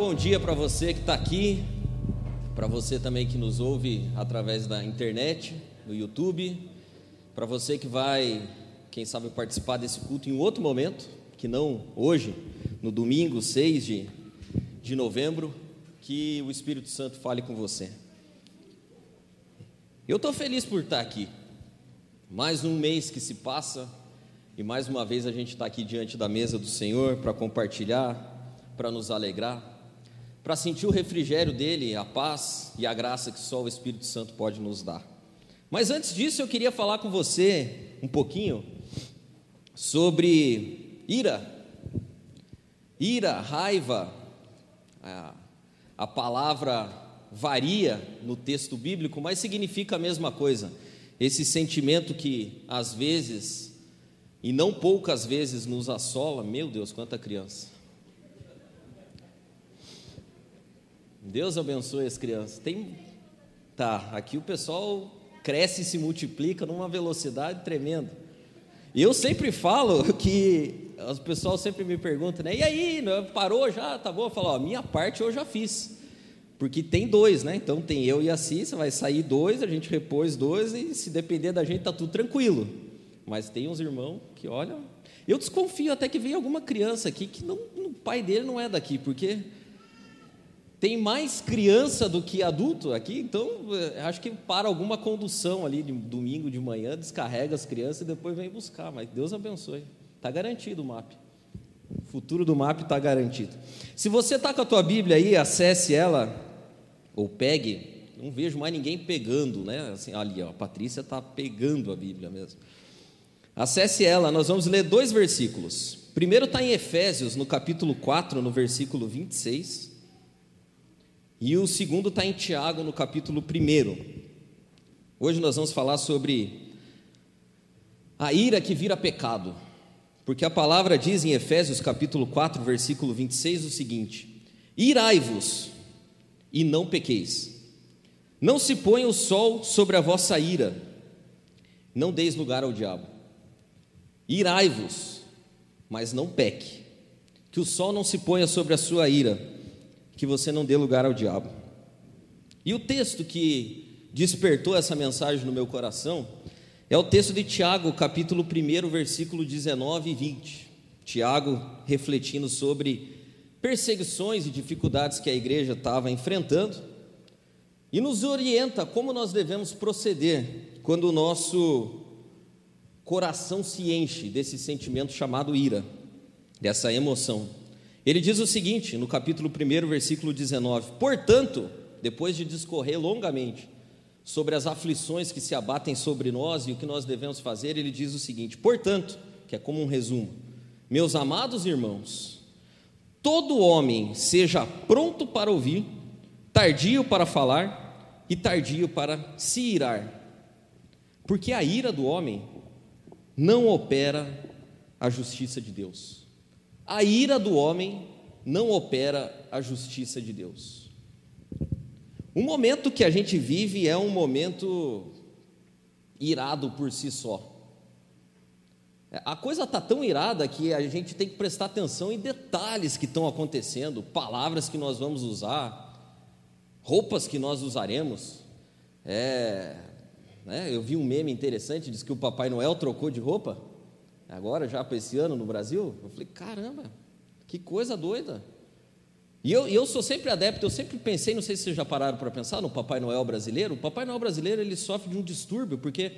bom dia para você que está aqui, para você também que nos ouve através da internet, no YouTube, para você que vai, quem sabe, participar desse culto em outro momento, que não hoje, no domingo 6 de, de novembro, que o Espírito Santo fale com você. Eu estou feliz por estar aqui. Mais um mês que se passa e mais uma vez a gente está aqui diante da mesa do Senhor para compartilhar, para nos alegrar, para sentir o refrigério dele, a paz e a graça que só o Espírito Santo pode nos dar. Mas antes disso, eu queria falar com você um pouquinho sobre ira. Ira, raiva, a, a palavra varia no texto bíblico, mas significa a mesma coisa. Esse sentimento que às vezes, e não poucas vezes, nos assola. Meu Deus, quanta criança! Deus abençoe as crianças. Tem, tá, aqui o pessoal cresce e se multiplica numa velocidade tremenda. E eu sempre falo que o pessoal sempre me pergunta, né? E aí, parou já? Tá bom? Eu falo, ó, minha parte eu já fiz. Porque tem dois, né? Então tem eu e a Cissa, vai sair dois, a gente repôs dois e se depender da gente tá tudo tranquilo. Mas tem uns irmãos que olham. Eu desconfio até que vem alguma criança aqui que não, o pai dele não é daqui, porque tem mais criança do que adulto aqui, então eh, acho que para alguma condução ali de domingo de manhã, descarrega as crianças e depois vem buscar. Mas Deus abençoe. Está garantido o MAP. O futuro do MAP está garantido. Se você está com a tua Bíblia aí, acesse ela, ou pegue. Não vejo mais ninguém pegando, né? Assim, ali, ó, a Patrícia está pegando a Bíblia mesmo. Acesse ela, nós vamos ler dois versículos. Primeiro está em Efésios, no capítulo 4, no versículo 26. E o segundo está em Tiago, no capítulo 1. Hoje nós vamos falar sobre a ira que vira pecado. Porque a palavra diz em Efésios capítulo 4, versículo 26 o seguinte: Irai-vos e não pequeis. Não se ponha o sol sobre a vossa ira. Não deis lugar ao diabo. Irai-vos, mas não peque. Que o sol não se ponha sobre a sua ira que você não dê lugar ao diabo. E o texto que despertou essa mensagem no meu coração é o texto de Tiago, capítulo 1, versículo 19 e 20. Tiago refletindo sobre perseguições e dificuldades que a igreja estava enfrentando e nos orienta como nós devemos proceder quando o nosso coração se enche desse sentimento chamado ira, dessa emoção. Ele diz o seguinte, no capítulo 1, versículo 19: Portanto, depois de discorrer longamente sobre as aflições que se abatem sobre nós e o que nós devemos fazer, ele diz o seguinte: Portanto, que é como um resumo, meus amados irmãos, todo homem seja pronto para ouvir, tardio para falar e tardio para se irar, porque a ira do homem não opera a justiça de Deus a ira do homem não opera a justiça de Deus. O momento que a gente vive é um momento irado por si só. A coisa está tão irada que a gente tem que prestar atenção em detalhes que estão acontecendo, palavras que nós vamos usar, roupas que nós usaremos. É, né, eu vi um meme interessante, diz que o Papai Noel trocou de roupa agora já para esse ano no Brasil. Eu falei, caramba, que coisa doida. E eu, eu sou sempre adepto, eu sempre pensei, não sei se vocês já pararam para pensar no Papai Noel brasileiro. O Papai Noel brasileiro ele sofre de um distúrbio, porque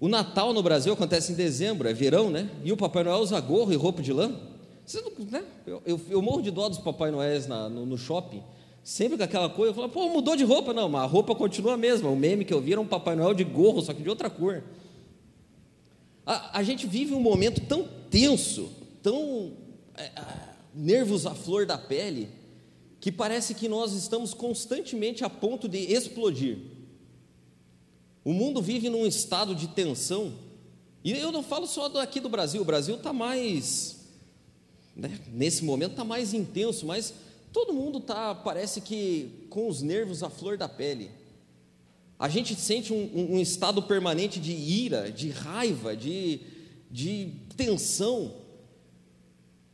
o Natal no Brasil acontece em dezembro, é verão, né? E o Papai Noel usa gorro e roupa de lã. Não, né? eu, eu, eu, morro de dó dos Papai Noéis no, no, shopping, sempre com aquela coisa. Eu falo, pô, mudou de roupa. Não, mas a roupa continua a mesma. O meme que eu vi era um Papai Noel de gorro, só que de outra cor. A, a gente vive um momento tão tenso, tão é, nervos à flor da pele, que parece que nós estamos constantemente a ponto de explodir. O mundo vive num estado de tensão, e eu não falo só aqui do Brasil, o Brasil está mais, né, nesse momento está mais intenso, mas todo mundo está, parece que com os nervos à flor da pele. A gente sente um, um, estado permanente de ira, de raiva, de, de tensão.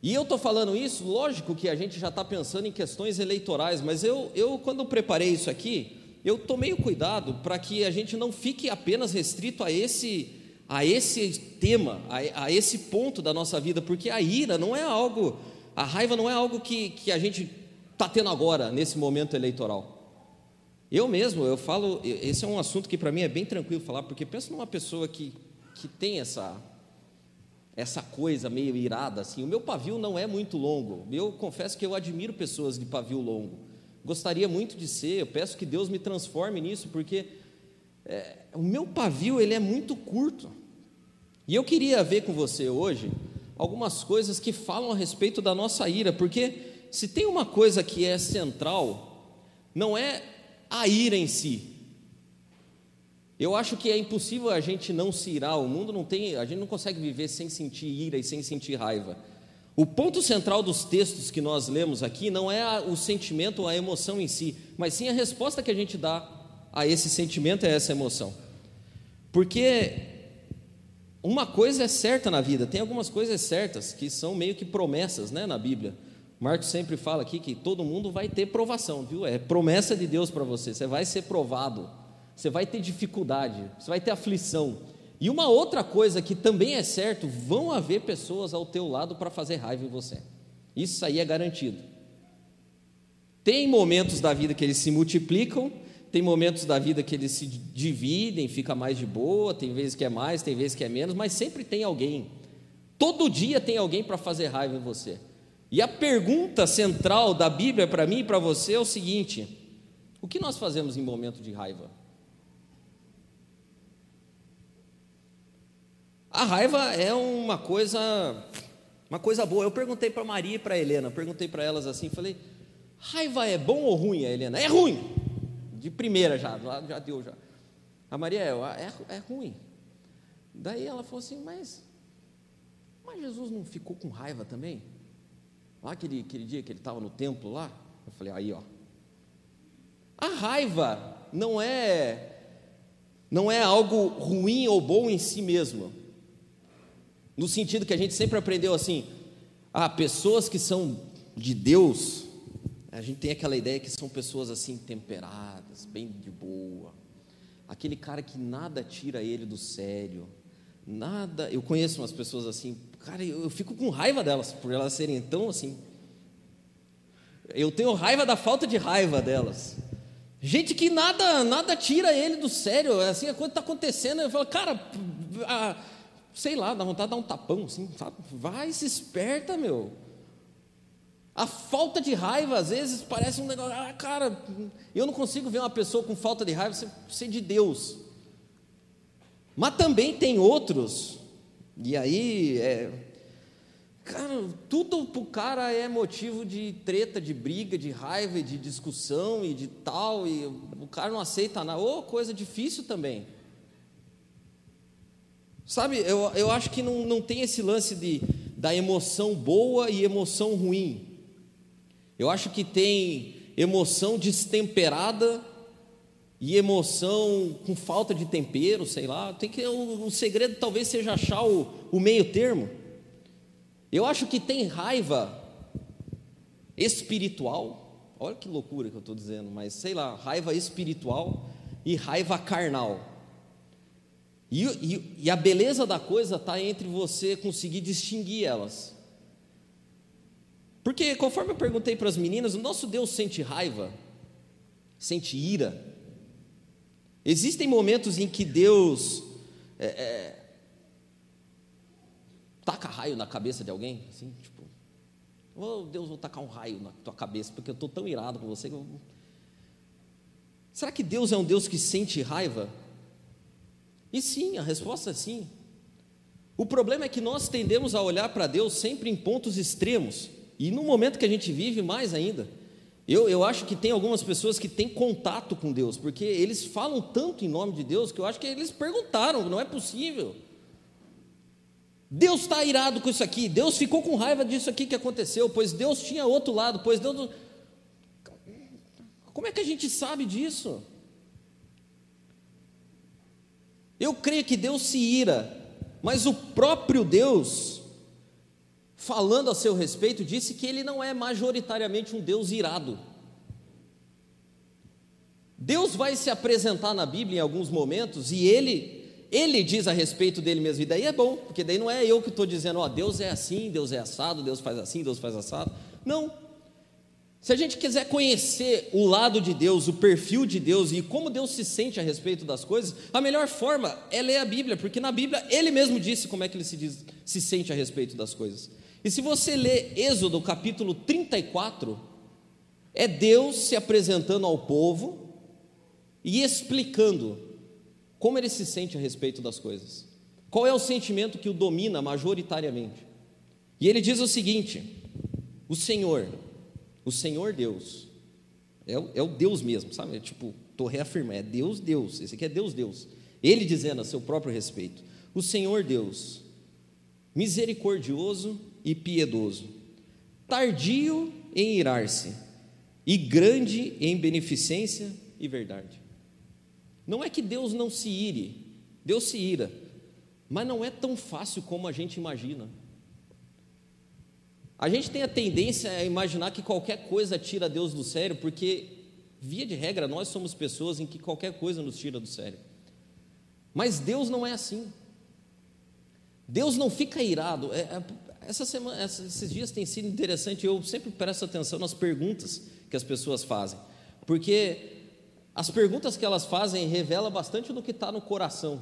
E eu estou falando isso, lógico que a gente já está pensando em questões eleitorais, mas eu, eu quando preparei isso aqui, eu tomei o cuidado para que a gente não fique apenas restrito a esse, a esse tema, a, a esse ponto da nossa vida, porque a ira não é algo, a raiva não é algo que, que a gente está tendo agora, nesse momento eleitoral. Eu mesmo, eu falo, esse é um assunto que para mim é bem tranquilo falar, porque pensa numa pessoa que, que tem essa, essa coisa meio irada, assim. O meu pavio não é muito longo. Eu confesso que eu admiro pessoas de pavio longo. Gostaria muito de ser, eu peço que Deus me transforme nisso, porque é, o meu pavio ele é muito curto. E eu queria ver com você hoje algumas coisas que falam a respeito da nossa ira, porque se tem uma coisa que é central, não é a ira em si. Eu acho que é impossível a gente não se irar, o mundo não tem, a gente não consegue viver sem sentir ira e sem sentir raiva. O ponto central dos textos que nós lemos aqui não é o sentimento ou a emoção em si, mas sim a resposta que a gente dá a esse sentimento e a essa emoção. Porque uma coisa é certa na vida, tem algumas coisas certas que são meio que promessas né, na Bíblia. Marcos sempre fala aqui que todo mundo vai ter provação, viu? É promessa de Deus para você. Você vai ser provado, você vai ter dificuldade, você vai ter aflição. E uma outra coisa que também é certo: vão haver pessoas ao teu lado para fazer raiva em você. Isso aí é garantido. Tem momentos da vida que eles se multiplicam, tem momentos da vida que eles se dividem, fica mais de boa, tem vezes que é mais, tem vezes que é menos, mas sempre tem alguém. Todo dia tem alguém para fazer raiva em você. E a pergunta central da Bíblia para mim e para você é o seguinte: o que nós fazemos em momento de raiva? A raiva é uma coisa, uma coisa boa. Eu perguntei para Maria e para Helena, perguntei para elas assim, falei: raiva é bom ou ruim, Helena? É ruim. De primeira já, já deu já. A Maria é, é, é ruim. Daí ela falou assim, mas, mas Jesus não ficou com raiva também? Lá aquele, aquele dia que ele estava no templo lá, eu falei, aí ó. A raiva não é não é algo ruim ou bom em si mesmo. No sentido que a gente sempre aprendeu assim, ah, pessoas que são de Deus, a gente tem aquela ideia que são pessoas assim temperadas, bem de boa. Aquele cara que nada tira ele do sério. Nada, eu conheço umas pessoas assim, cara, eu, eu fico com raiva delas, por elas serem tão assim. Eu tenho raiva da falta de raiva delas. Gente que nada, nada tira ele do sério, é assim, a coisa está acontecendo, eu falo, cara, a, sei lá, dá vontade de dar um tapão, assim, sabe? Vai, se esperta, meu. A falta de raiva, às vezes, parece um negócio, ah, cara, eu não consigo ver uma pessoa com falta de raiva ser de Deus. Mas também tem outros, e aí, é, cara, tudo para o cara é motivo de treta, de briga, de raiva, de discussão e de tal, e o cara não aceita nada, ou oh, coisa difícil também. Sabe, eu, eu acho que não, não tem esse lance de, da emoção boa e emoção ruim. Eu acho que tem emoção destemperada e emoção com falta de tempero, sei lá. Tem que o, o segredo talvez seja achar o, o meio termo. Eu acho que tem raiva espiritual. Olha que loucura que eu estou dizendo, mas sei lá, raiva espiritual e raiva carnal. E, e, e a beleza da coisa está entre você conseguir distinguir elas. Porque, conforme eu perguntei para as meninas, o nosso Deus sente raiva, sente ira, Existem momentos em que Deus é, é, taca raio na cabeça de alguém, assim, tipo, oh Deus, vou tacar um raio na tua cabeça, porque eu estou tão irado com você. Eu... Será que Deus é um Deus que sente raiva? E sim, a resposta é sim. O problema é que nós tendemos a olhar para Deus sempre em pontos extremos, e no momento que a gente vive, mais ainda. Eu, eu acho que tem algumas pessoas que têm contato com Deus, porque eles falam tanto em nome de Deus que eu acho que eles perguntaram, não é possível. Deus está irado com isso aqui, Deus ficou com raiva disso aqui que aconteceu, pois Deus tinha outro lado, pois Deus. Como é que a gente sabe disso? Eu creio que Deus se ira, mas o próprio Deus falando a seu respeito, disse que ele não é majoritariamente um Deus irado. Deus vai se apresentar na Bíblia em alguns momentos e ele ele diz a respeito dele mesmo, e daí é bom, porque daí não é eu que estou dizendo, ó, Deus é assim, Deus é assado, Deus faz assim, Deus faz assado. Não. Se a gente quiser conhecer o lado de Deus, o perfil de Deus e como Deus se sente a respeito das coisas, a melhor forma é ler a Bíblia, porque na Bíblia ele mesmo disse como é que ele se, diz, se sente a respeito das coisas. E se você ler Êxodo capítulo 34, é Deus se apresentando ao povo e explicando como ele se sente a respeito das coisas. Qual é o sentimento que o domina majoritariamente? E ele diz o seguinte: o Senhor, o Senhor Deus, é é o Deus mesmo, sabe? É tipo, estou reafirmando, é Deus, Deus, esse aqui é Deus, Deus. Ele dizendo a seu próprio respeito: o Senhor Deus, misericordioso e piedoso, tardio em irar-se e grande em beneficência e verdade. Não é que Deus não se ire, Deus se ira, mas não é tão fácil como a gente imagina. A gente tem a tendência a imaginar que qualquer coisa tira Deus do sério, porque, via de regra, nós somos pessoas em que qualquer coisa nos tira do sério. Mas Deus não é assim. Deus não fica irado. É, é, essa semana, esses dias tem sido interessante, eu sempre presto atenção nas perguntas que as pessoas fazem, porque as perguntas que elas fazem revelam bastante do que está no coração.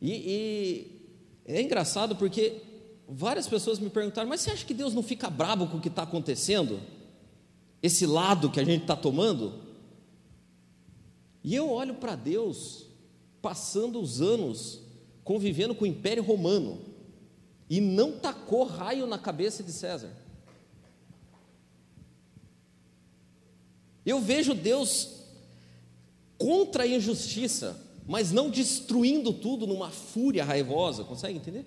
E, e, é engraçado porque várias pessoas me perguntaram: mas você acha que Deus não fica bravo com o que está acontecendo? Esse lado que a gente está tomando? E eu olho para Deus passando os anos convivendo com o Império Romano e não tacou raio na cabeça de César. Eu vejo Deus contra a injustiça, mas não destruindo tudo numa fúria raivosa, consegue entender?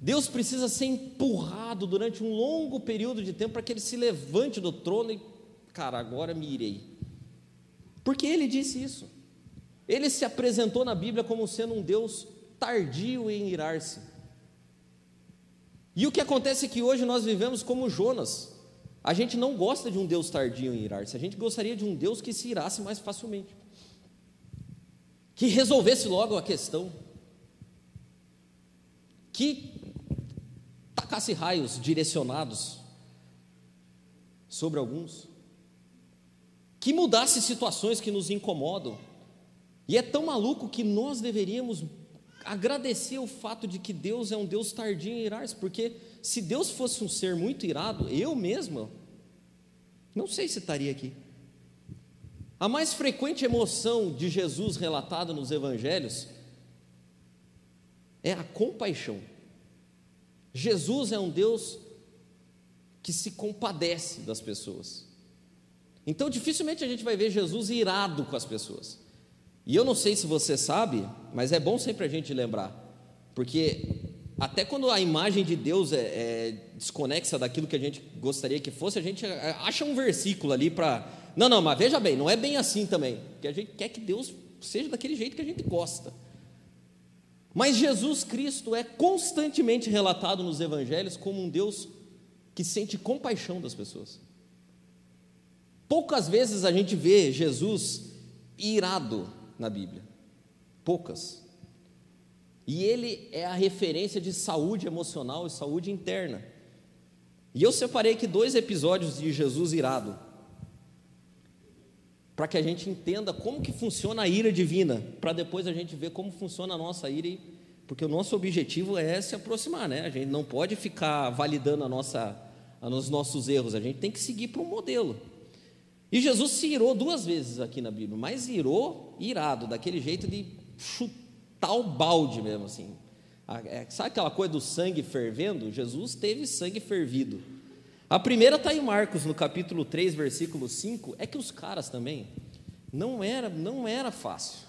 Deus precisa ser empurrado durante um longo período de tempo para que ele se levante do trono e, cara, agora me irei. Porque ele disse isso. Ele se apresentou na Bíblia como sendo um Deus tardio em irar-se. E o que acontece é que hoje nós vivemos como Jonas. A gente não gosta de um Deus tardio em irar-se, a gente gostaria de um Deus que se irasse mais facilmente, que resolvesse logo a questão, que tacasse raios direcionados sobre alguns, que mudasse situações que nos incomodam. E é tão maluco que nós deveríamos agradecer o fato de que Deus é um Deus tardio em irar-se, porque se Deus fosse um ser muito irado, eu mesma, não sei se estaria aqui. A mais frequente emoção de Jesus relatada nos evangelhos é a compaixão. Jesus é um Deus que se compadece das pessoas. Então, dificilmente a gente vai ver Jesus irado com as pessoas. E eu não sei se você sabe, mas é bom sempre a gente lembrar, porque até quando a imagem de Deus é, é, desconexa daquilo que a gente gostaria que fosse, a gente acha um versículo ali para. Não, não, mas veja bem, não é bem assim também. Porque a gente quer que Deus seja daquele jeito que a gente gosta. Mas Jesus Cristo é constantemente relatado nos evangelhos como um Deus que sente compaixão das pessoas. Poucas vezes a gente vê Jesus irado na Bíblia. Poucas. E ele é a referência de saúde emocional e saúde interna. E eu separei aqui dois episódios de Jesus irado, para que a gente entenda como que funciona a ira divina, para depois a gente ver como funciona a nossa ira, porque o nosso objetivo é se aproximar, né? A gente não pode ficar validando a nossa, os nossos erros, a gente tem que seguir para um modelo. E Jesus se irou duas vezes aqui na Bíblia, mas irou irado, daquele jeito de chutar tal balde mesmo assim. É, sabe aquela coisa do sangue fervendo? Jesus teve sangue fervido. A primeira está em Marcos, no capítulo 3, versículo 5, é que os caras também não era, não era fácil.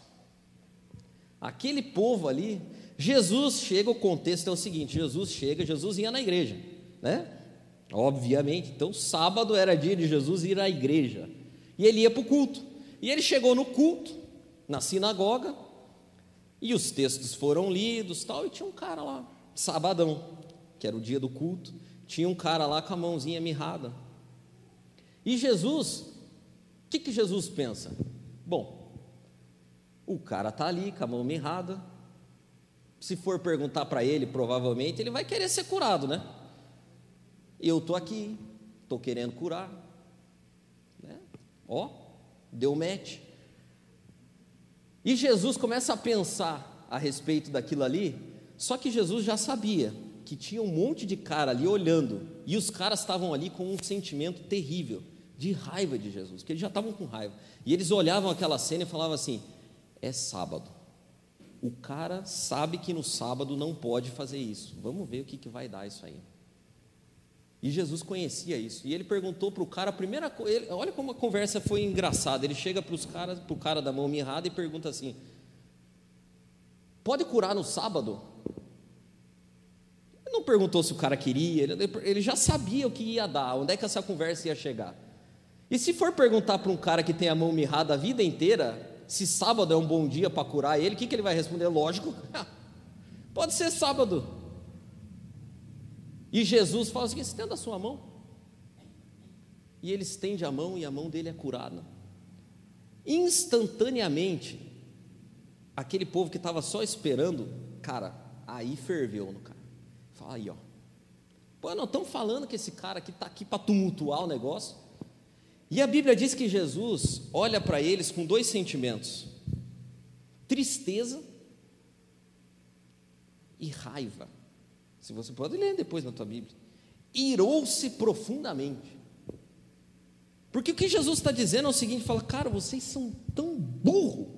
Aquele povo ali, Jesus chega, o contexto é o seguinte: Jesus chega, Jesus ia na igreja, né? Obviamente, então sábado era dia de Jesus ir à igreja. E ele ia para o culto. E ele chegou no culto, na sinagoga, e os textos foram lidos, tal, e tinha um cara lá, sabadão. que era o dia do culto, tinha um cara lá com a mãozinha mirrada. E Jesus, o que, que Jesus pensa? Bom, o cara está ali com a mão mirrada. Se for perguntar para ele, provavelmente ele vai querer ser curado, né? Eu estou aqui, estou querendo curar. Né? Ó, deu match. E Jesus começa a pensar a respeito daquilo ali, só que Jesus já sabia que tinha um monte de cara ali olhando, e os caras estavam ali com um sentimento terrível, de raiva de Jesus, que eles já estavam com raiva. E eles olhavam aquela cena e falavam assim: é sábado. O cara sabe que no sábado não pode fazer isso. Vamos ver o que, que vai dar isso aí. E Jesus conhecia isso. E ele perguntou para o cara, a primeira coisa, olha como a conversa foi engraçada. Ele chega para o cara da mão mirrada e pergunta assim: Pode curar no sábado? Ele não perguntou se o cara queria, ele, ele já sabia o que ia dar, onde é que essa conversa ia chegar. E se for perguntar para um cara que tem a mão mirrada a vida inteira, se sábado é um bom dia para curar ele, o que, que ele vai responder? Lógico, pode ser sábado. E Jesus fala assim: estenda a sua mão. E ele estende a mão e a mão dele é curada. Instantaneamente, aquele povo que estava só esperando, cara, aí ferveu no cara. Fala aí, ó. Pô, não estão falando que esse cara aqui está aqui para tumultuar o negócio. E a Bíblia diz que Jesus olha para eles com dois sentimentos: tristeza e raiva. Se você pode ler depois na tua Bíblia. Irou-se profundamente. Porque o que Jesus está dizendo é o seguinte: fala, cara, vocês são tão burro.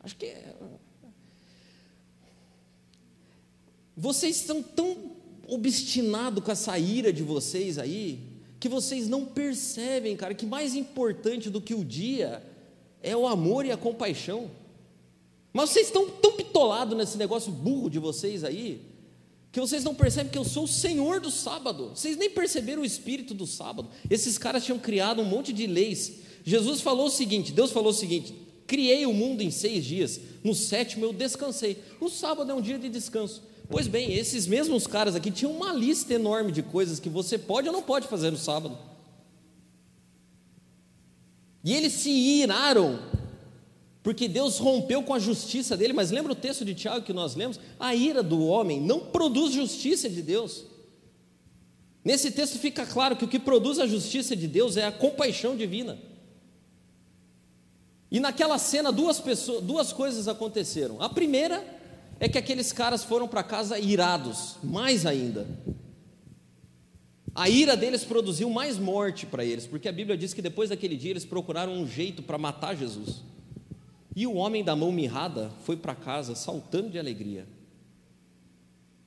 Acho que é. Vocês são tão obstinados com essa ira de vocês aí, que vocês não percebem, cara, que mais importante do que o dia é o amor e a compaixão. Mas vocês estão tão pitolados nesse negócio burro de vocês aí, que vocês não percebem que eu sou o Senhor do sábado. Vocês nem perceberam o espírito do sábado. Esses caras tinham criado um monte de leis. Jesus falou o seguinte: Deus falou o seguinte: criei o mundo em seis dias, no sétimo eu descansei. O sábado é um dia de descanso. Pois bem, esses mesmos caras aqui tinham uma lista enorme de coisas que você pode ou não pode fazer no sábado. E eles se iraram porque Deus rompeu com a justiça dele, mas lembra o texto de Tiago que nós lemos? A ira do homem não produz justiça de Deus. Nesse texto fica claro que o que produz a justiça de Deus é a compaixão divina. E naquela cena duas, pessoas, duas coisas aconteceram. A primeira é que aqueles caras foram para casa irados, mais ainda. A ira deles produziu mais morte para eles, porque a Bíblia diz que depois daquele dia eles procuraram um jeito para matar Jesus. E o homem da mão mirrada foi para casa saltando de alegria.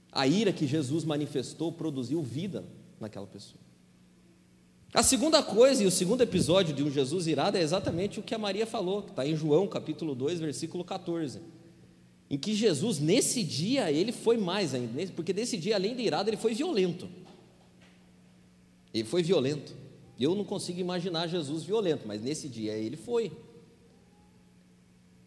A ira que Jesus manifestou produziu vida naquela pessoa. A segunda coisa e o segundo episódio de um Jesus irado é exatamente o que a Maria falou, que está em João capítulo 2, versículo 14. Em que Jesus, nesse dia, ele foi mais ainda, porque nesse dia, além de irado, ele foi violento. Ele foi violento. Eu não consigo imaginar Jesus violento, mas nesse dia ele foi.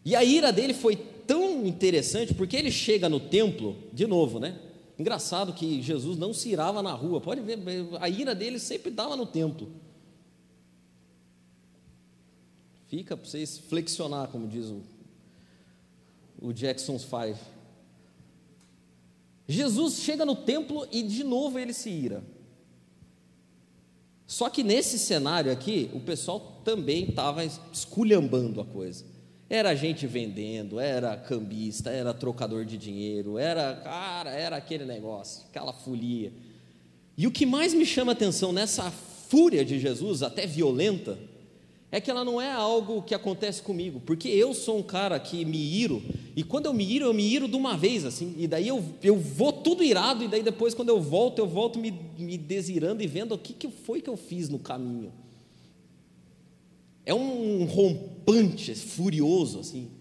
E a ira dele foi tão interessante, porque ele chega no templo, de novo, né? Engraçado que Jesus não se irava na rua, pode ver, a ira dele sempre dava no templo. Fica para vocês flexionar, como diz o, o Jackson's Five. Jesus chega no templo e de novo ele se ira. Só que nesse cenário aqui, o pessoal também estava esculhambando a coisa. Era gente vendendo, era cambista, era trocador de dinheiro, era, cara, era aquele negócio, aquela folia. E o que mais me chama atenção nessa fúria de Jesus, até violenta, é que ela não é algo que acontece comigo, porque eu sou um cara que me iro, e quando eu me iro, eu me iro de uma vez, assim, e daí eu, eu vou tudo irado, e daí depois, quando eu volto, eu volto me, me desirando e vendo o que, que foi que eu fiz no caminho. É um rompante, furioso assim.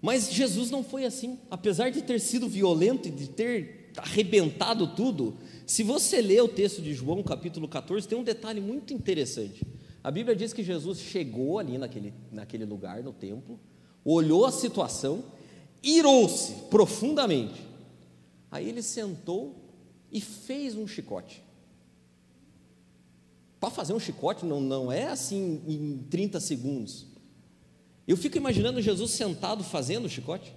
Mas Jesus não foi assim. Apesar de ter sido violento e de ter arrebentado tudo, se você ler o texto de João, capítulo 14, tem um detalhe muito interessante. A Bíblia diz que Jesus chegou ali naquele, naquele lugar, no templo, olhou a situação, irou-se profundamente. Aí ele sentou e fez um chicote. Para fazer um chicote não, não é assim em 30 segundos. Eu fico imaginando Jesus sentado fazendo o chicote,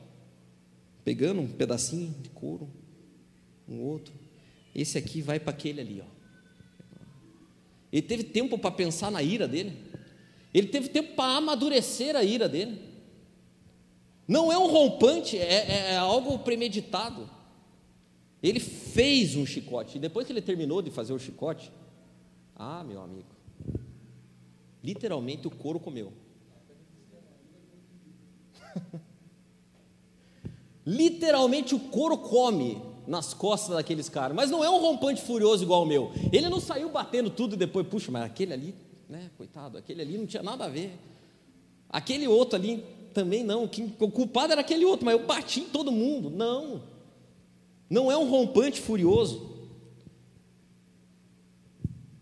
pegando um pedacinho de couro, um outro. Esse aqui vai para aquele ali, ó. Ele teve tempo para pensar na ira dele. Ele teve tempo para amadurecer a ira dele. Não é um rompante, é, é algo premeditado. Ele fez um chicote, e depois que ele terminou de fazer o chicote, ah, meu amigo, literalmente o couro comeu. literalmente o couro come nas costas daqueles caras, mas não é um rompante furioso igual o meu. Ele não saiu batendo tudo e depois, puxa, mas aquele ali, né, coitado, aquele ali não tinha nada a ver. Aquele outro ali também não, o culpado era aquele outro, mas eu bati em todo mundo. Não. Não é um rompante furioso.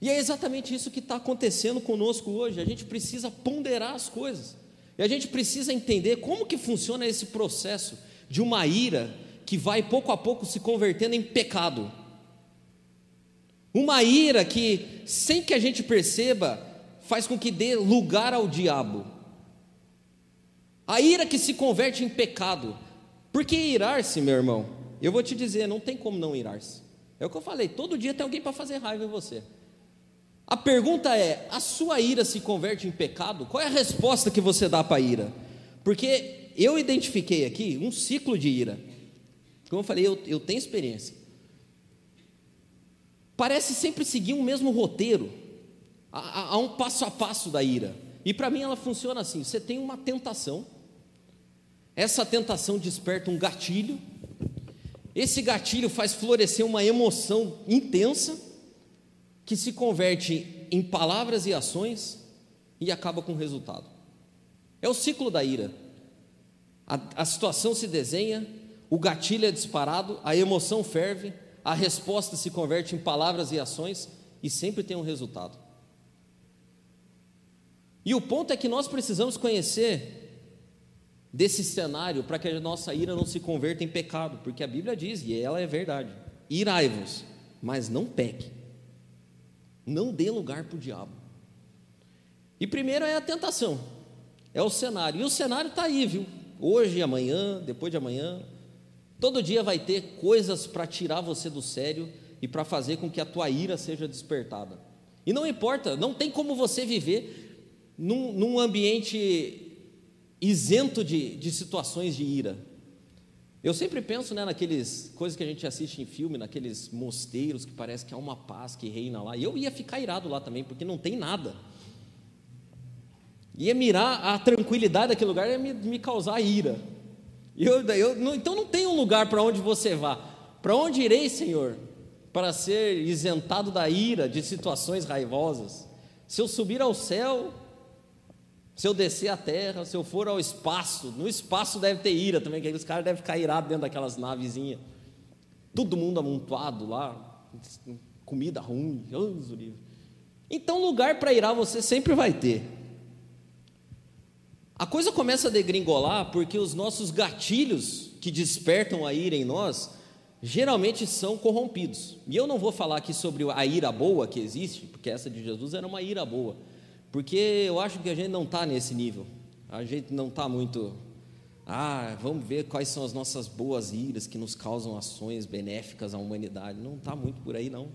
E é exatamente isso que está acontecendo conosco hoje. A gente precisa ponderar as coisas. E a gente precisa entender como que funciona esse processo de uma ira que vai pouco a pouco se convertendo em pecado. Uma ira que, sem que a gente perceba, faz com que dê lugar ao diabo. A ira que se converte em pecado. Porque irar-se, meu irmão, eu vou te dizer, não tem como não irar-se. É o que eu falei, todo dia tem alguém para fazer raiva em você. A pergunta é: a sua ira se converte em pecado? Qual é a resposta que você dá para a ira? Porque eu identifiquei aqui um ciclo de ira. Como eu falei, eu, eu tenho experiência. Parece sempre seguir um mesmo roteiro, há, há um passo a passo da ira. E para mim ela funciona assim: você tem uma tentação, essa tentação desperta um gatilho, esse gatilho faz florescer uma emoção intensa, que se converte em palavras e ações e acaba com o resultado. É o ciclo da ira. A, a situação se desenha, o gatilho é disparado, a emoção ferve, a resposta se converte em palavras e ações e sempre tem um resultado. E o ponto é que nós precisamos conhecer desse cenário para que a nossa ira não se converta em pecado, porque a Bíblia diz, e ela é verdade: irai-vos, mas não peque, não dê lugar para o diabo. E primeiro é a tentação, é o cenário, e o cenário está aí, viu? Hoje, amanhã, depois de amanhã, Todo dia vai ter coisas para tirar você do sério e para fazer com que a tua ira seja despertada. E não importa, não tem como você viver num, num ambiente isento de, de situações de ira. Eu sempre penso né, naqueles coisas que a gente assiste em filme, naqueles mosteiros que parece que há uma paz que reina lá. E eu ia ficar irado lá também, porque não tem nada. Ia mirar a tranquilidade daquele lugar ia me, me causar ira. Eu, eu, não, então não tem um lugar para onde você vá. Para onde irei, Senhor? Para ser isentado da ira de situações raivosas. Se eu subir ao céu, se eu descer à terra, se eu for ao espaço, no espaço deve ter ira também, que aqueles caras devem ficar irados dentro daquelas navezinhas. Todo mundo amontoado lá, comida ruim, então lugar para irar você sempre vai ter. A coisa começa a degringolar porque os nossos gatilhos que despertam a ira em nós geralmente são corrompidos. E eu não vou falar aqui sobre a ira boa que existe, porque essa de Jesus era uma ira boa, porque eu acho que a gente não está nesse nível. A gente não está muito. Ah, vamos ver quais são as nossas boas iras que nos causam ações benéficas à humanidade. Não está muito por aí, não.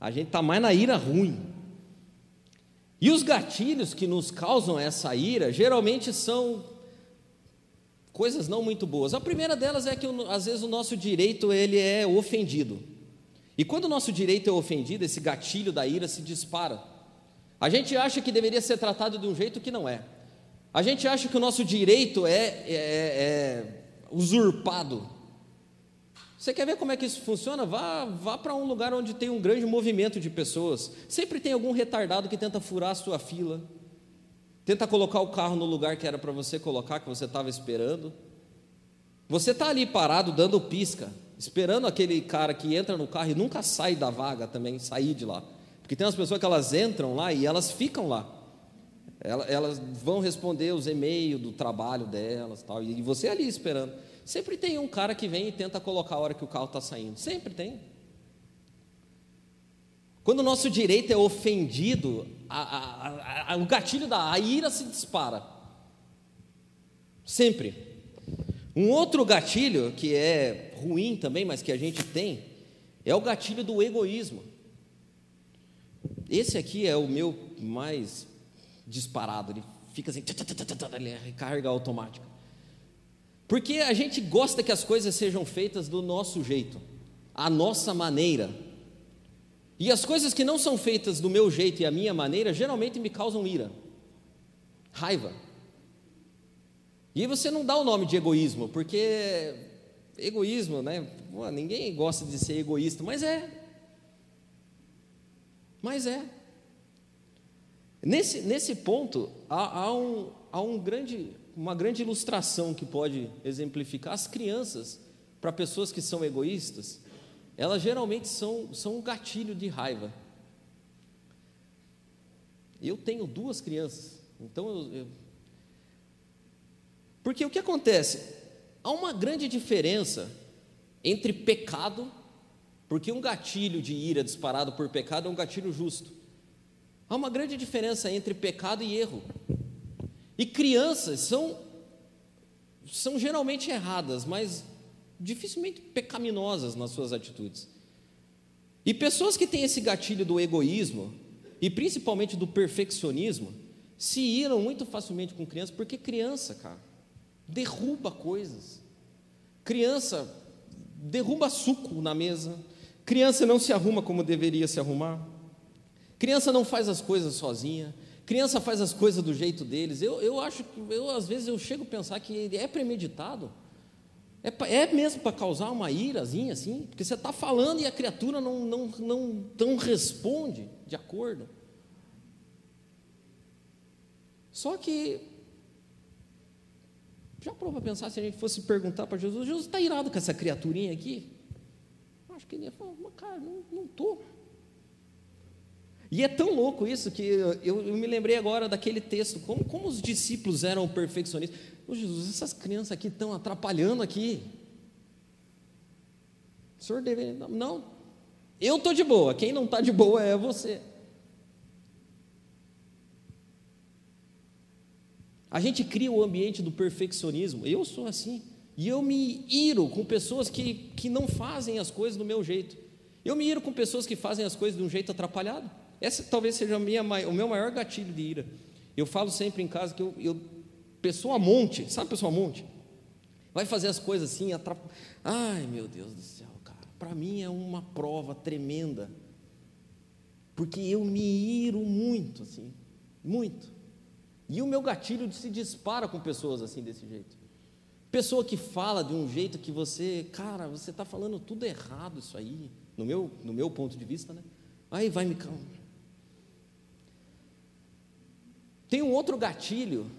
A gente está mais na ira ruim. E os gatilhos que nos causam essa ira geralmente são coisas não muito boas. A primeira delas é que às vezes o nosso direito ele é ofendido. E quando o nosso direito é ofendido, esse gatilho da ira se dispara. A gente acha que deveria ser tratado de um jeito que não é. A gente acha que o nosso direito é, é, é usurpado. Você quer ver como é que isso funciona? Vá, vá para um lugar onde tem um grande movimento de pessoas. Sempre tem algum retardado que tenta furar a sua fila, tenta colocar o carro no lugar que era para você colocar, que você estava esperando. Você está ali parado, dando pisca, esperando aquele cara que entra no carro e nunca sai da vaga também, sair de lá. Porque tem umas pessoas que elas entram lá e elas ficam lá. Elas vão responder os e-mails do trabalho delas, tal, e você ali esperando. Sempre tem um cara que vem e tenta colocar a hora que o carro está saindo. Sempre tem. Quando o nosso direito é ofendido, a, a, a, o gatilho da ira se dispara. Sempre. Um outro gatilho que é ruim também, mas que a gente tem, é o gatilho do egoísmo. Esse aqui é o meu mais disparado, ele fica assim, ele recarga automática. Porque a gente gosta que as coisas sejam feitas do nosso jeito, a nossa maneira. E as coisas que não são feitas do meu jeito e a minha maneira, geralmente me causam ira, raiva. E você não dá o nome de egoísmo, porque egoísmo, né? Pô, ninguém gosta de ser egoísta, mas é. Mas é. Nesse, nesse ponto, há, há, um, há um grande, uma grande ilustração que pode exemplificar as crianças, para pessoas que são egoístas, elas geralmente são, são um gatilho de raiva. Eu tenho duas crianças, então eu, eu... Porque o que acontece? Há uma grande diferença entre pecado, porque um gatilho de ira disparado por pecado é um gatilho justo. Há uma grande diferença entre pecado e erro. E crianças são, são geralmente erradas, mas dificilmente pecaminosas nas suas atitudes. E pessoas que têm esse gatilho do egoísmo, e principalmente do perfeccionismo, se iram muito facilmente com criança, porque criança, cara, derruba coisas. Criança derruba suco na mesa. Criança não se arruma como deveria se arrumar. Criança não faz as coisas sozinha. Criança faz as coisas do jeito deles. Eu, eu acho que, eu, às vezes, eu chego a pensar que é premeditado. É, é mesmo para causar uma irazinha assim? Porque você está falando e a criatura não, não, não, não responde de acordo. Só que, já para pensar se a gente fosse perguntar para Jesus: Jesus está irado com essa criaturinha aqui? Acho que ele ia falar: cara, não estou. E é tão louco isso que eu, eu, me lembrei agora daquele texto, como, como os discípulos eram perfeccionistas. Ô Jesus, essas crianças aqui estão atrapalhando aqui. O senhor deve. Não, eu estou de boa, quem não está de boa é você. A gente cria o ambiente do perfeccionismo. Eu sou assim. E eu me iro com pessoas que, que não fazem as coisas do meu jeito. Eu me iro com pessoas que fazem as coisas de um jeito atrapalhado. Essa talvez seja minha, o meu maior gatilho de ira. Eu falo sempre em casa que eu, eu pessoa monte, sabe pessoa monte? Vai fazer as coisas assim, atrap... ai meu Deus do céu, cara. Para mim é uma prova tremenda, porque eu me iro muito, assim, muito. E o meu gatilho se dispara com pessoas assim desse jeito. Pessoa que fala de um jeito que você, cara, você está falando tudo errado isso aí, no meu, no meu ponto de vista, né? Aí vai me tem um outro gatilho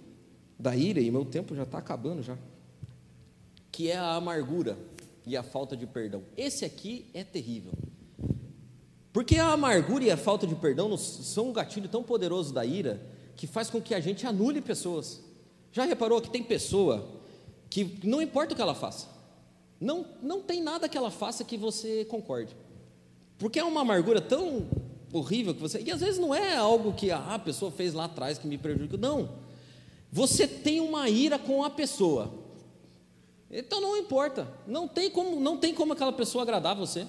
da ira, e meu tempo já está acabando já, que é a amargura e a falta de perdão. Esse aqui é terrível. Porque a amargura e a falta de perdão são um gatilho tão poderoso da ira que faz com que a gente anule pessoas. Já reparou que tem pessoa que não importa o que ela faça, não, não tem nada que ela faça que você concorde. Porque é uma amargura tão horrível que você. E às vezes não é algo que ah, a pessoa fez lá atrás que me prejudicou. Não. Você tem uma ira com a pessoa. Então não importa. Não tem como, não tem como aquela pessoa agradar você.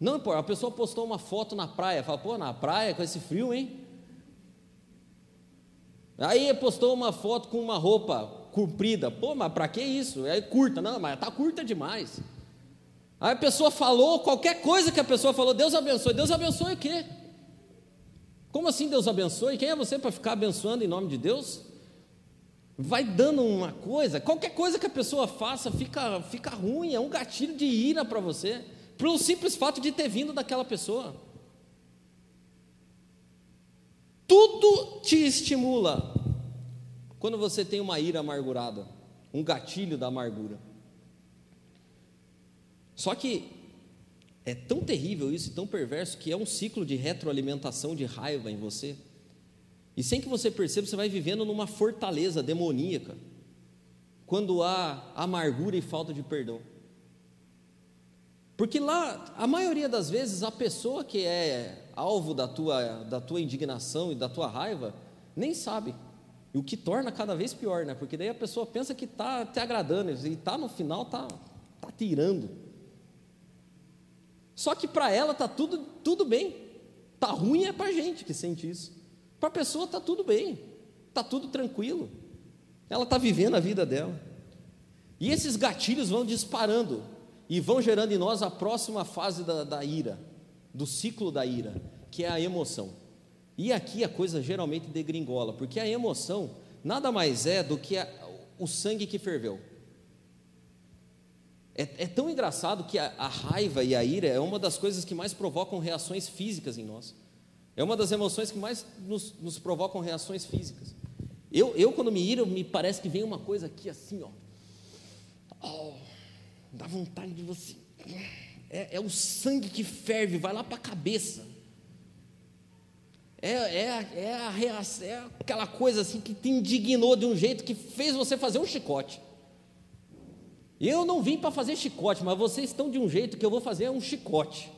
Não importa. A pessoa postou uma foto na praia. Fala, pô, na praia com esse frio, hein? Aí postou uma foto com uma roupa comprida. Pô, mas para que isso? É curta. Não, mas tá curta demais. Aí a pessoa falou, qualquer coisa que a pessoa falou, Deus abençoe. Deus abençoe o quê? Como assim Deus abençoe? Quem é você para ficar abençoando em nome de Deus? Vai dando uma coisa, qualquer coisa que a pessoa faça fica, fica ruim, é um gatilho de ira para você, pelo simples fato de ter vindo daquela pessoa. Tudo te estimula quando você tem uma ira amargurada, um gatilho da amargura. Só que é tão terrível isso, tão perverso, que é um ciclo de retroalimentação de raiva em você. E sem que você perceba, você vai vivendo numa fortaleza demoníaca, quando há amargura e falta de perdão. Porque lá, a maioria das vezes, a pessoa que é alvo da tua, da tua indignação e da tua raiva nem sabe. E o que torna cada vez pior, né? Porque daí a pessoa pensa que está te agradando e está no final, está tá tirando. Só que para ela está tudo, tudo bem. Está ruim é para gente que sente isso. Para a pessoa está tudo bem. Está tudo tranquilo. Ela está vivendo a vida dela. E esses gatilhos vão disparando e vão gerando em nós a próxima fase da, da ira, do ciclo da ira, que é a emoção. E aqui a coisa geralmente degringola, porque a emoção nada mais é do que a, o sangue que ferveu. É, é tão engraçado que a, a, raiva e a ira é uma das coisas que mais provocam reações físicas em nós. É uma das emoções que mais nos, nos provocam reações físicas. Eu, eu, quando me iro, me parece que vem uma coisa aqui assim, ó. Oh, dá vontade de você. É, é o sangue que ferve, vai lá para a cabeça. É, é, é, a é aquela coisa assim que te indignou de um jeito que fez você fazer um chicote. Eu não vim para fazer chicote, mas vocês estão de um jeito que eu vou fazer um chicote.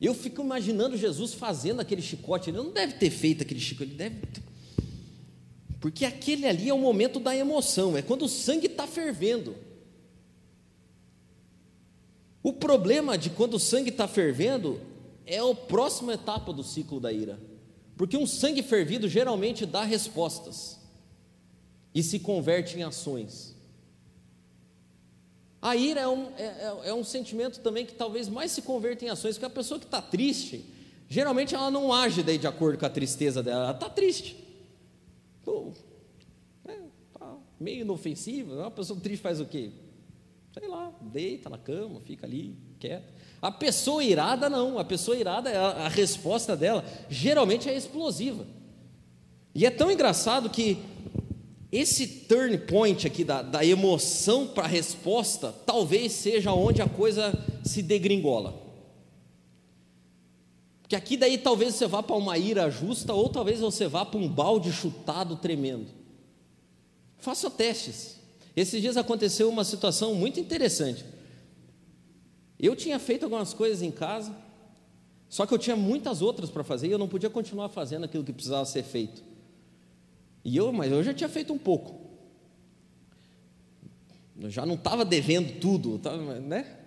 Eu fico imaginando Jesus fazendo aquele chicote. Ele não deve ter feito aquele chicote, ele deve porque aquele ali é o momento da emoção, é quando o sangue está fervendo. O problema de quando o sangue está fervendo é a próxima etapa do ciclo da ira. Porque um sangue fervido geralmente dá respostas e se converte em ações. A ira é um, é, é, é um sentimento também que talvez mais se converta em ações, porque a pessoa que está triste, geralmente ela não age daí de acordo com a tristeza dela, ela está triste. Pô, é, tá meio inofensivo. Uma pessoa triste faz o quê? Sei lá, deita na cama, fica ali, quieto. A pessoa irada não, a pessoa irada, a, a resposta dela geralmente é explosiva. E é tão engraçado que esse turn point aqui da, da emoção para a resposta, talvez seja onde a coisa se degringola. Que aqui daí talvez você vá para uma ira justa, ou talvez você vá para um balde chutado tremendo. Faça testes. Esses dias aconteceu uma situação muito interessante. Eu tinha feito algumas coisas em casa, só que eu tinha muitas outras para fazer e eu não podia continuar fazendo aquilo que precisava ser feito. E eu, mas eu já tinha feito um pouco. Eu já não estava devendo tudo, né?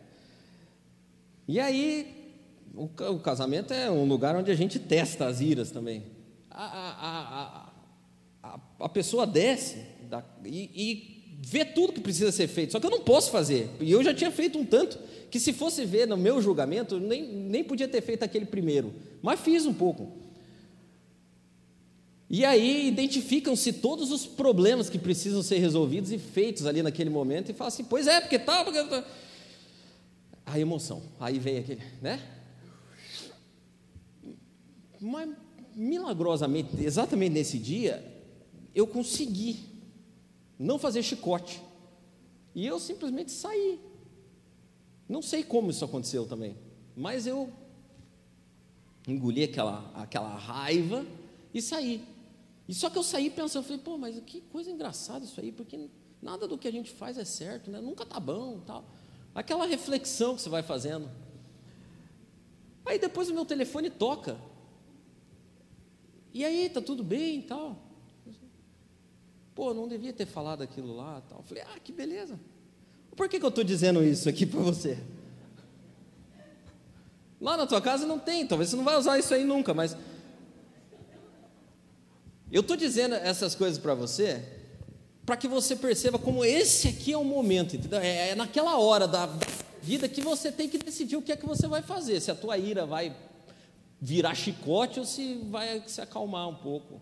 E aí o, o, casamento é um lugar onde a gente testa as iras também. A, a, a, a pessoa desce da, e, e vê tudo que precisa ser feito, só que eu não posso fazer. E eu já tinha feito um tanto que, se fosse ver no meu julgamento, nem, nem podia ter feito aquele primeiro, mas fiz um pouco. E aí identificam-se todos os problemas que precisam ser resolvidos e feitos ali naquele momento, e fala assim: pois é, porque tal, porque. A emoção, aí vem aquele, né? Mas, milagrosamente, exatamente nesse dia, eu consegui não fazer chicote. E eu simplesmente saí. Não sei como isso aconteceu também, mas eu engoli aquela, aquela raiva e saí. E só que eu saí pensando, falei, pô, mas que coisa engraçada isso aí, porque nada do que a gente faz é certo, né? Nunca tá bom, tal. Aquela reflexão que você vai fazendo. Aí depois o meu telefone toca. E aí, tá tudo bem e tal? Pô, não devia ter falado aquilo lá tal. falei, ah, que beleza. Por que, que eu estou dizendo isso aqui para você? Lá na tua casa não tem, talvez você não vai usar isso aí nunca, mas. Eu estou dizendo essas coisas para você para que você perceba como esse aqui é o momento, entendeu? É, é naquela hora da vida que você tem que decidir o que é que você vai fazer, se a tua ira vai virar chicote ou se vai se acalmar um pouco.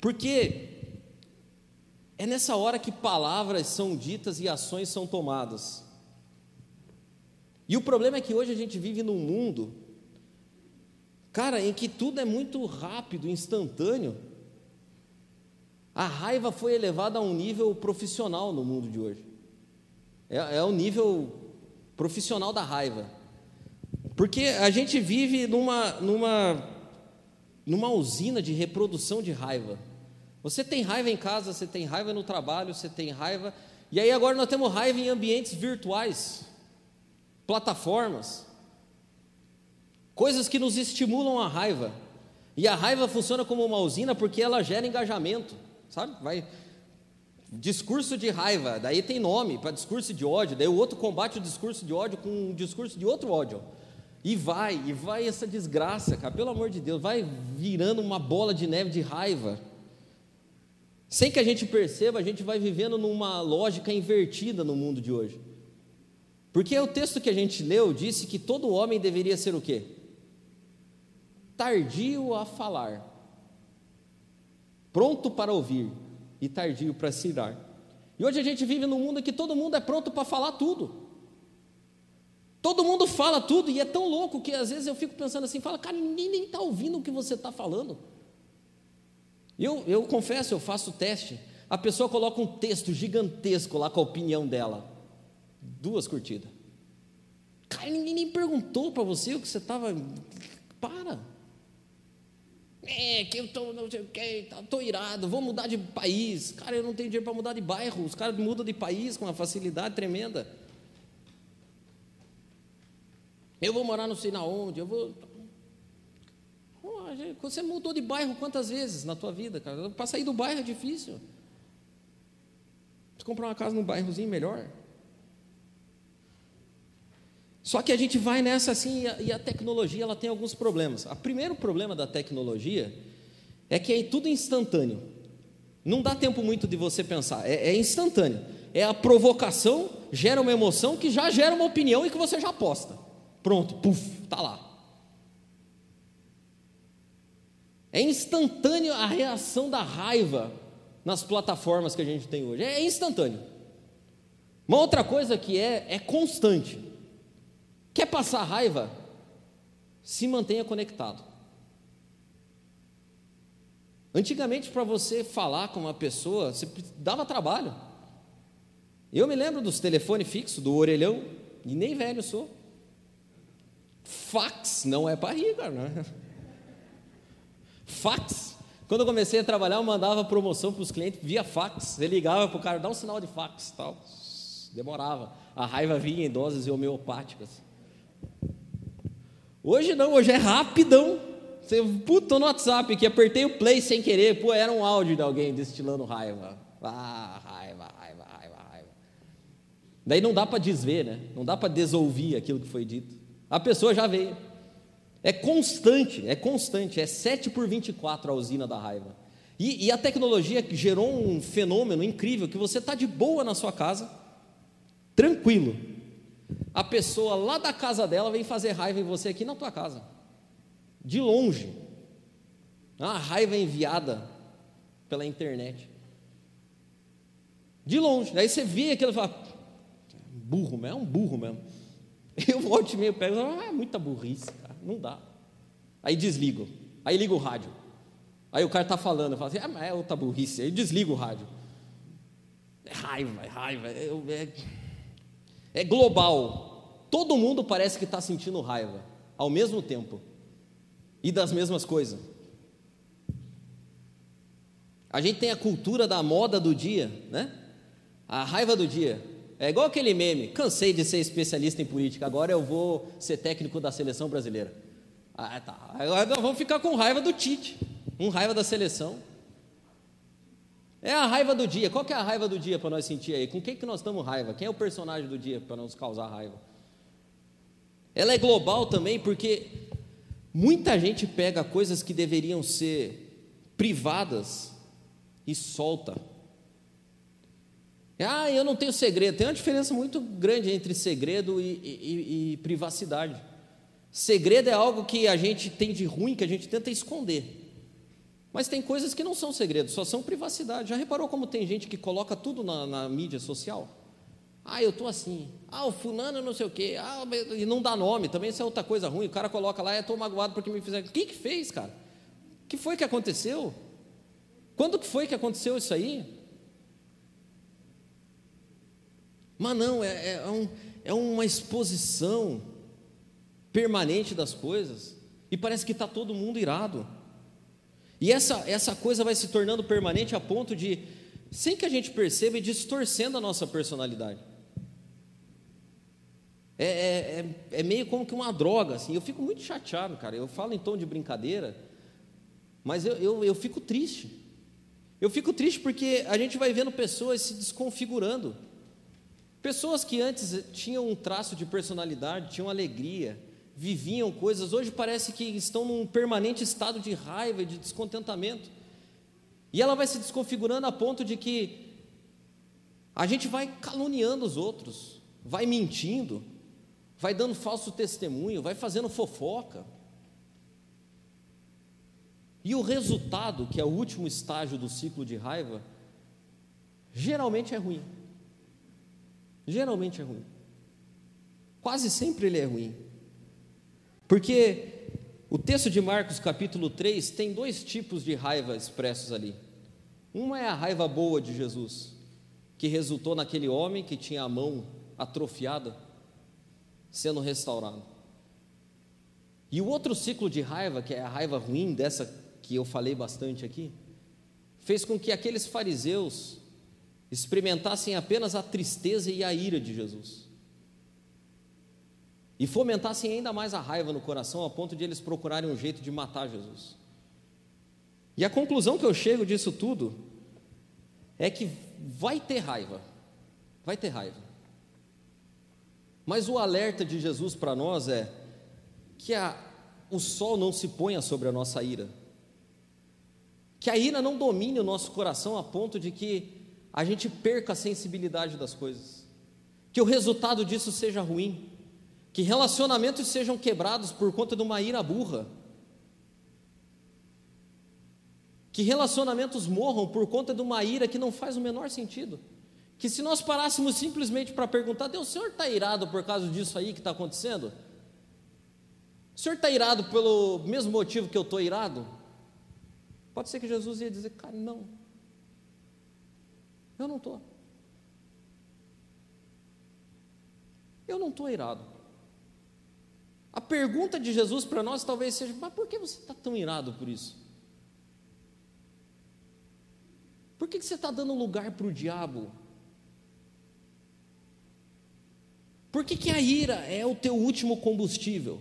Porque é nessa hora que palavras são ditas e ações são tomadas. E o problema é que hoje a gente vive num mundo, cara, em que tudo é muito rápido, instantâneo. A raiva foi elevada a um nível profissional no mundo de hoje. É, é o nível profissional da raiva. Porque a gente vive numa, numa, numa usina de reprodução de raiva. Você tem raiva em casa, você tem raiva no trabalho, você tem raiva E aí agora nós temos raiva em ambientes virtuais, plataformas, coisas que nos estimulam a raiva. E a raiva funciona como uma usina porque ela gera engajamento, sabe? Vai discurso de raiva, daí tem nome para discurso de ódio, daí o outro combate o discurso de ódio com um discurso de outro ódio. E vai, e vai essa desgraça, cara, pelo amor de Deus, vai virando uma bola de neve de raiva. Sem que a gente perceba, a gente vai vivendo numa lógica invertida no mundo de hoje. Porque o texto que a gente leu disse que todo homem deveria ser o quê? Tardio a falar, pronto para ouvir e tardio para se irar. E hoje a gente vive num mundo em que todo mundo é pronto para falar tudo. Todo mundo fala tudo e é tão louco que às vezes eu fico pensando assim, fala, cara, ninguém nem está ouvindo o que você está falando. Eu, eu confesso, eu faço o teste. A pessoa coloca um texto gigantesco lá com a opinião dela. Duas curtidas. Cara, ninguém nem perguntou para você o que você estava. Para. É, que eu estou, não sei o que, estou irado, vou mudar de país. Cara, eu não tenho dinheiro para mudar de bairro. Os caras mudam de país com uma facilidade tremenda. Eu vou morar não sei na onde, eu vou. Você mudou de bairro quantas vezes na tua vida, cara? Para sair do bairro é difícil. Você comprar uma casa num bairrozinho melhor. Só que a gente vai nessa assim, e a, e a tecnologia ela tem alguns problemas. O primeiro problema da tecnologia é que é tudo instantâneo. Não dá tempo muito de você pensar, é, é instantâneo. É a provocação, gera uma emoção que já gera uma opinião e que você já posta. Pronto, puf, está lá. É instantâneo a reação da raiva nas plataformas que a gente tem hoje. É instantâneo. Uma outra coisa que é, é constante. Quer passar raiva? Se mantenha conectado. Antigamente, para você falar com uma pessoa, você dava trabalho. Eu me lembro dos telefones fixos, do orelhão, e nem velho sou. Fax não é para rir, cara. Não. Fax. Quando eu comecei a trabalhar, eu mandava promoção para os clientes via fax. Ele ligava para o cara, dá um sinal de fax, tal. Demorava. A raiva vinha em doses homeopáticas. Hoje não, hoje é rapidão. Você, puta, no WhatsApp aqui, apertei o play sem querer, pô, era um áudio de alguém destilando raiva. Ah, raiva, raiva, raiva, raiva. Daí não dá para desver, né? Não dá para desouvir aquilo que foi dito. A pessoa já veio. É constante, é constante, é 7 por 24 a usina da raiva. E, e a tecnologia gerou um fenômeno incrível que você está de boa na sua casa, tranquilo. A pessoa lá da casa dela vem fazer raiva em você aqui na tua casa. De longe. A raiva enviada pela internet. De longe. Aí você vê aquilo e fala, burro mesmo, é um burro mesmo. Eu volto e meio pego, ah, é muita burrice, cara, não dá. Aí desligo, aí ligo o rádio. Aí o cara está falando, eu falo assim, ah, é outra burrice, aí desligo o rádio. É raiva, é raiva, é, é, é global. Todo mundo parece que está sentindo raiva, ao mesmo tempo, e das mesmas coisas. A gente tem a cultura da moda do dia, né? A raiva do dia. É igual aquele meme, cansei de ser especialista em política, agora eu vou ser técnico da seleção brasileira. Ah, tá. Agora nós vamos ficar com raiva do Tite, com raiva da seleção. É a raiva do dia. Qual que é a raiva do dia para nós sentir aí? Com quem que nós estamos raiva? Quem é o personagem do dia para nos causar raiva? Ela é global também porque muita gente pega coisas que deveriam ser privadas e solta. Ah, eu não tenho segredo. Tem uma diferença muito grande entre segredo e, e, e, privacidade. Segredo é algo que a gente tem de ruim, que a gente tenta esconder. Mas tem coisas que não são segredo, só são privacidade. Já reparou como tem gente que coloca tudo na, na mídia social? Ah, eu estou assim. Ah, o fulano não sei o quê. Ah, e não dá nome, também isso é outra coisa ruim. O cara coloca lá, estou magoado porque me fizeram. O que que fez, cara? O que foi que aconteceu? Quando que foi que aconteceu isso aí? Mas não, é, é, é, um, é uma exposição permanente das coisas, e parece que está todo mundo irado. E essa, essa coisa vai se tornando permanente a ponto de sem que a gente perceba e distorcendo a nossa personalidade. É, é, é, é, meio como que uma droga, assim. Eu fico muito chateado, cara. Eu falo em tom de brincadeira, mas eu, eu, eu fico triste. Eu fico triste porque a gente vai vendo pessoas se desconfigurando. Pessoas que antes tinham um traço de personalidade, tinham alegria, viviam coisas, hoje parece que estão num permanente estado de raiva e de descontentamento. E ela vai se desconfigurando a ponto de que a gente vai caluniando os outros, vai mentindo, vai dando falso testemunho, vai fazendo fofoca. E o resultado, que é o último estágio do ciclo de raiva, geralmente é ruim. Geralmente é ruim. Quase sempre ele é ruim. Porque o texto de Marcos, capítulo 3, tem dois tipos de raiva expressos ali. Uma é a raiva boa de Jesus, que resultou naquele homem que tinha a mão atrofiada sendo restaurado. E o outro ciclo de raiva, que é a raiva ruim, dessa que eu falei bastante aqui, fez com que aqueles fariseus experimentassem apenas a tristeza e a ira de Jesus. E fomentassem ainda mais a raiva no coração, a ponto de eles procurarem um jeito de matar Jesus. E a conclusão que eu chego disso tudo é que vai ter raiva, vai ter raiva. Mas o alerta de Jesus para nós é que a, o sol não se ponha sobre a nossa ira, que a ira não domine o nosso coração a ponto de que a gente perca a sensibilidade das coisas, que o resultado disso seja ruim, que relacionamentos sejam quebrados por conta de uma ira burra, que relacionamentos morram por conta de uma ira que não faz o menor sentido que se nós parássemos simplesmente para perguntar, Deus, o senhor está irado por causa disso aí que está acontecendo? O senhor está irado pelo mesmo motivo que eu estou irado? Pode ser que Jesus ia dizer, cara, não. Eu não estou. Eu não estou irado. A pergunta de Jesus para nós talvez seja: mas por que você está tão irado por isso? Por que, que você está dando lugar para o diabo? Por que, que a ira é o teu último combustível?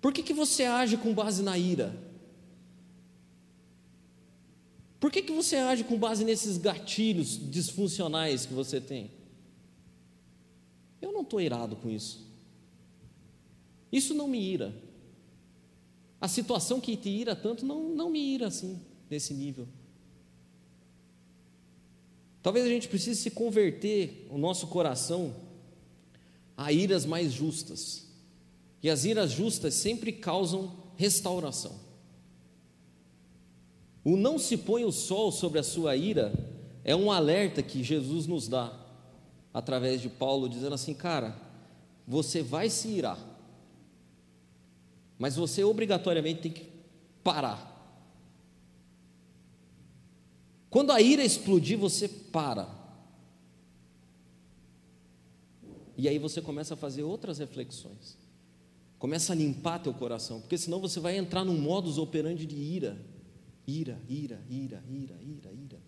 Por que, que você age com base na ira? Por que, que você age com base nesses gatilhos disfuncionais que você tem? Eu não estou irado com isso. Isso não me ira. A situação que te ira tanto não, não me ira assim, nesse nível. Talvez a gente precise se converter o nosso coração a iras mais justas. E as iras justas sempre causam restauração. O não se põe o sol sobre a sua ira é um alerta que Jesus nos dá através de Paulo, dizendo assim: cara, você vai se irar, mas você obrigatoriamente tem que parar quando a ira explodir, você para. E aí você começa a fazer outras reflexões. Começa a limpar teu coração, porque senão você vai entrar num modus operandi de ira. Ira, ira, ira, ira, ira, ira.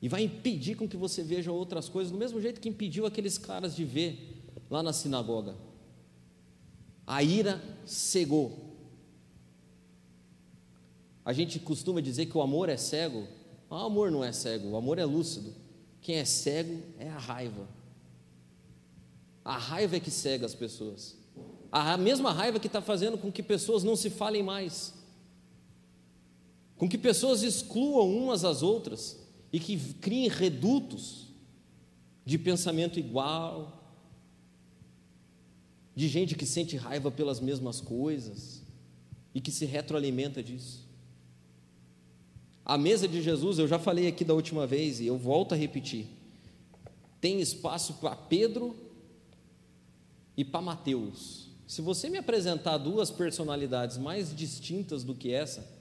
E vai impedir com que você veja outras coisas, do mesmo jeito que impediu aqueles caras de ver lá na sinagoga. A ira cegou. A gente costuma dizer que o amor é cego. O amor não é cego, o amor é lúcido. Quem é cego é a raiva. A raiva é que cega as pessoas. A mesma raiva que está fazendo com que pessoas não se falem mais, com que pessoas excluam umas às outras e que criem redutos de pensamento igual, de gente que sente raiva pelas mesmas coisas e que se retroalimenta disso. A mesa de Jesus, eu já falei aqui da última vez e eu volto a repetir. Tem espaço para Pedro e para Mateus. Se você me apresentar duas personalidades mais distintas do que essa,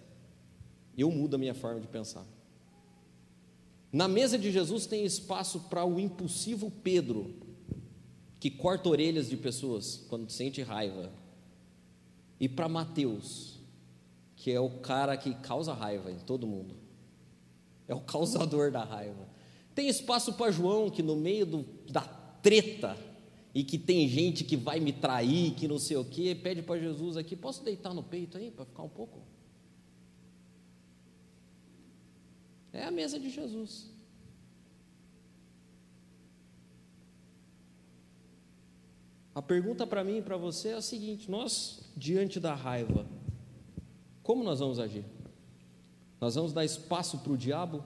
eu mudo a minha forma de pensar. Na mesa de Jesus tem espaço para o impulsivo Pedro, que corta orelhas de pessoas quando sente raiva, e para Mateus, que é o cara que causa raiva em todo mundo. é o causador da raiva. Tem espaço para João, que no meio do, da treta, e que tem gente que vai me trair, que não sei o quê, pede para Jesus aqui: posso deitar no peito aí para ficar um pouco? É a mesa de Jesus. A pergunta para mim e para você é a seguinte: nós, diante da raiva, como nós vamos agir? Nós vamos dar espaço para o diabo?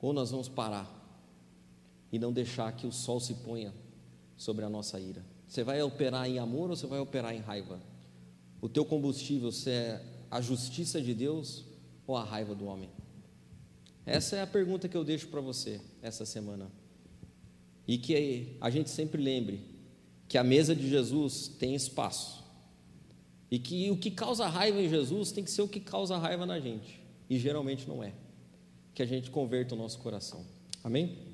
Ou nós vamos parar e não deixar que o sol se ponha sobre a nossa ira? Você vai operar em amor ou você vai operar em raiva? O teu combustível se é a justiça de Deus ou a raiva do homem? Essa é a pergunta que eu deixo para você essa semana. E que a gente sempre lembre que a mesa de Jesus tem espaço. E que o que causa raiva em Jesus tem que ser o que causa raiva na gente. E geralmente não é. Que a gente converta o nosso coração. Amém?